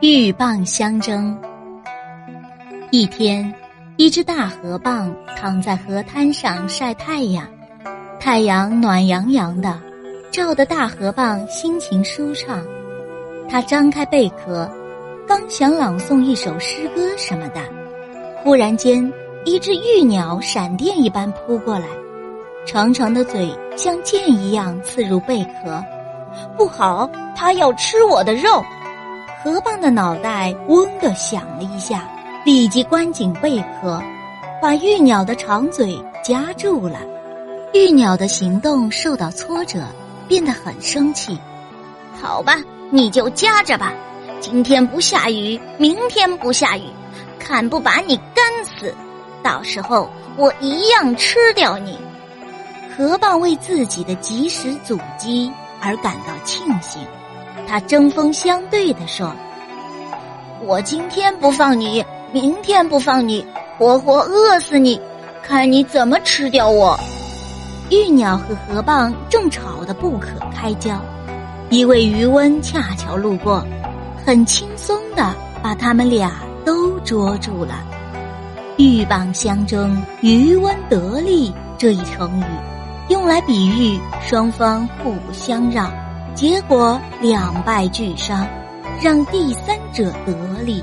鹬蚌相争。一天，一只大河蚌躺在河滩上晒太阳，太阳暖洋洋的，照得大河蚌心情舒畅。它张开贝壳，刚想朗诵一首诗歌什么的，忽然间，一只玉鸟闪电一般扑过来，长长的嘴像剑一样刺入贝壳。不好，它要吃我的肉！河蚌的脑袋嗡的响了一下。立即关紧贝壳，把玉鸟的长嘴夹住了。玉鸟的行动受到挫折，变得很生气。好吧，你就夹着吧。今天不下雨，明天不下雨，看不把你干死。到时候我一样吃掉你。河蚌为自己的及时阻击而感到庆幸，他针锋相对地说：“我今天不放你。”明天不放你，活活饿死你！看你怎么吃掉我！玉鸟和河蚌正吵得不可开交，一位渔翁恰巧路过，很轻松的把他们俩都捉住了。鹬蚌相争，渔翁得利这一成语，用来比喻双方互不相让，结果两败俱伤，让第三者得利。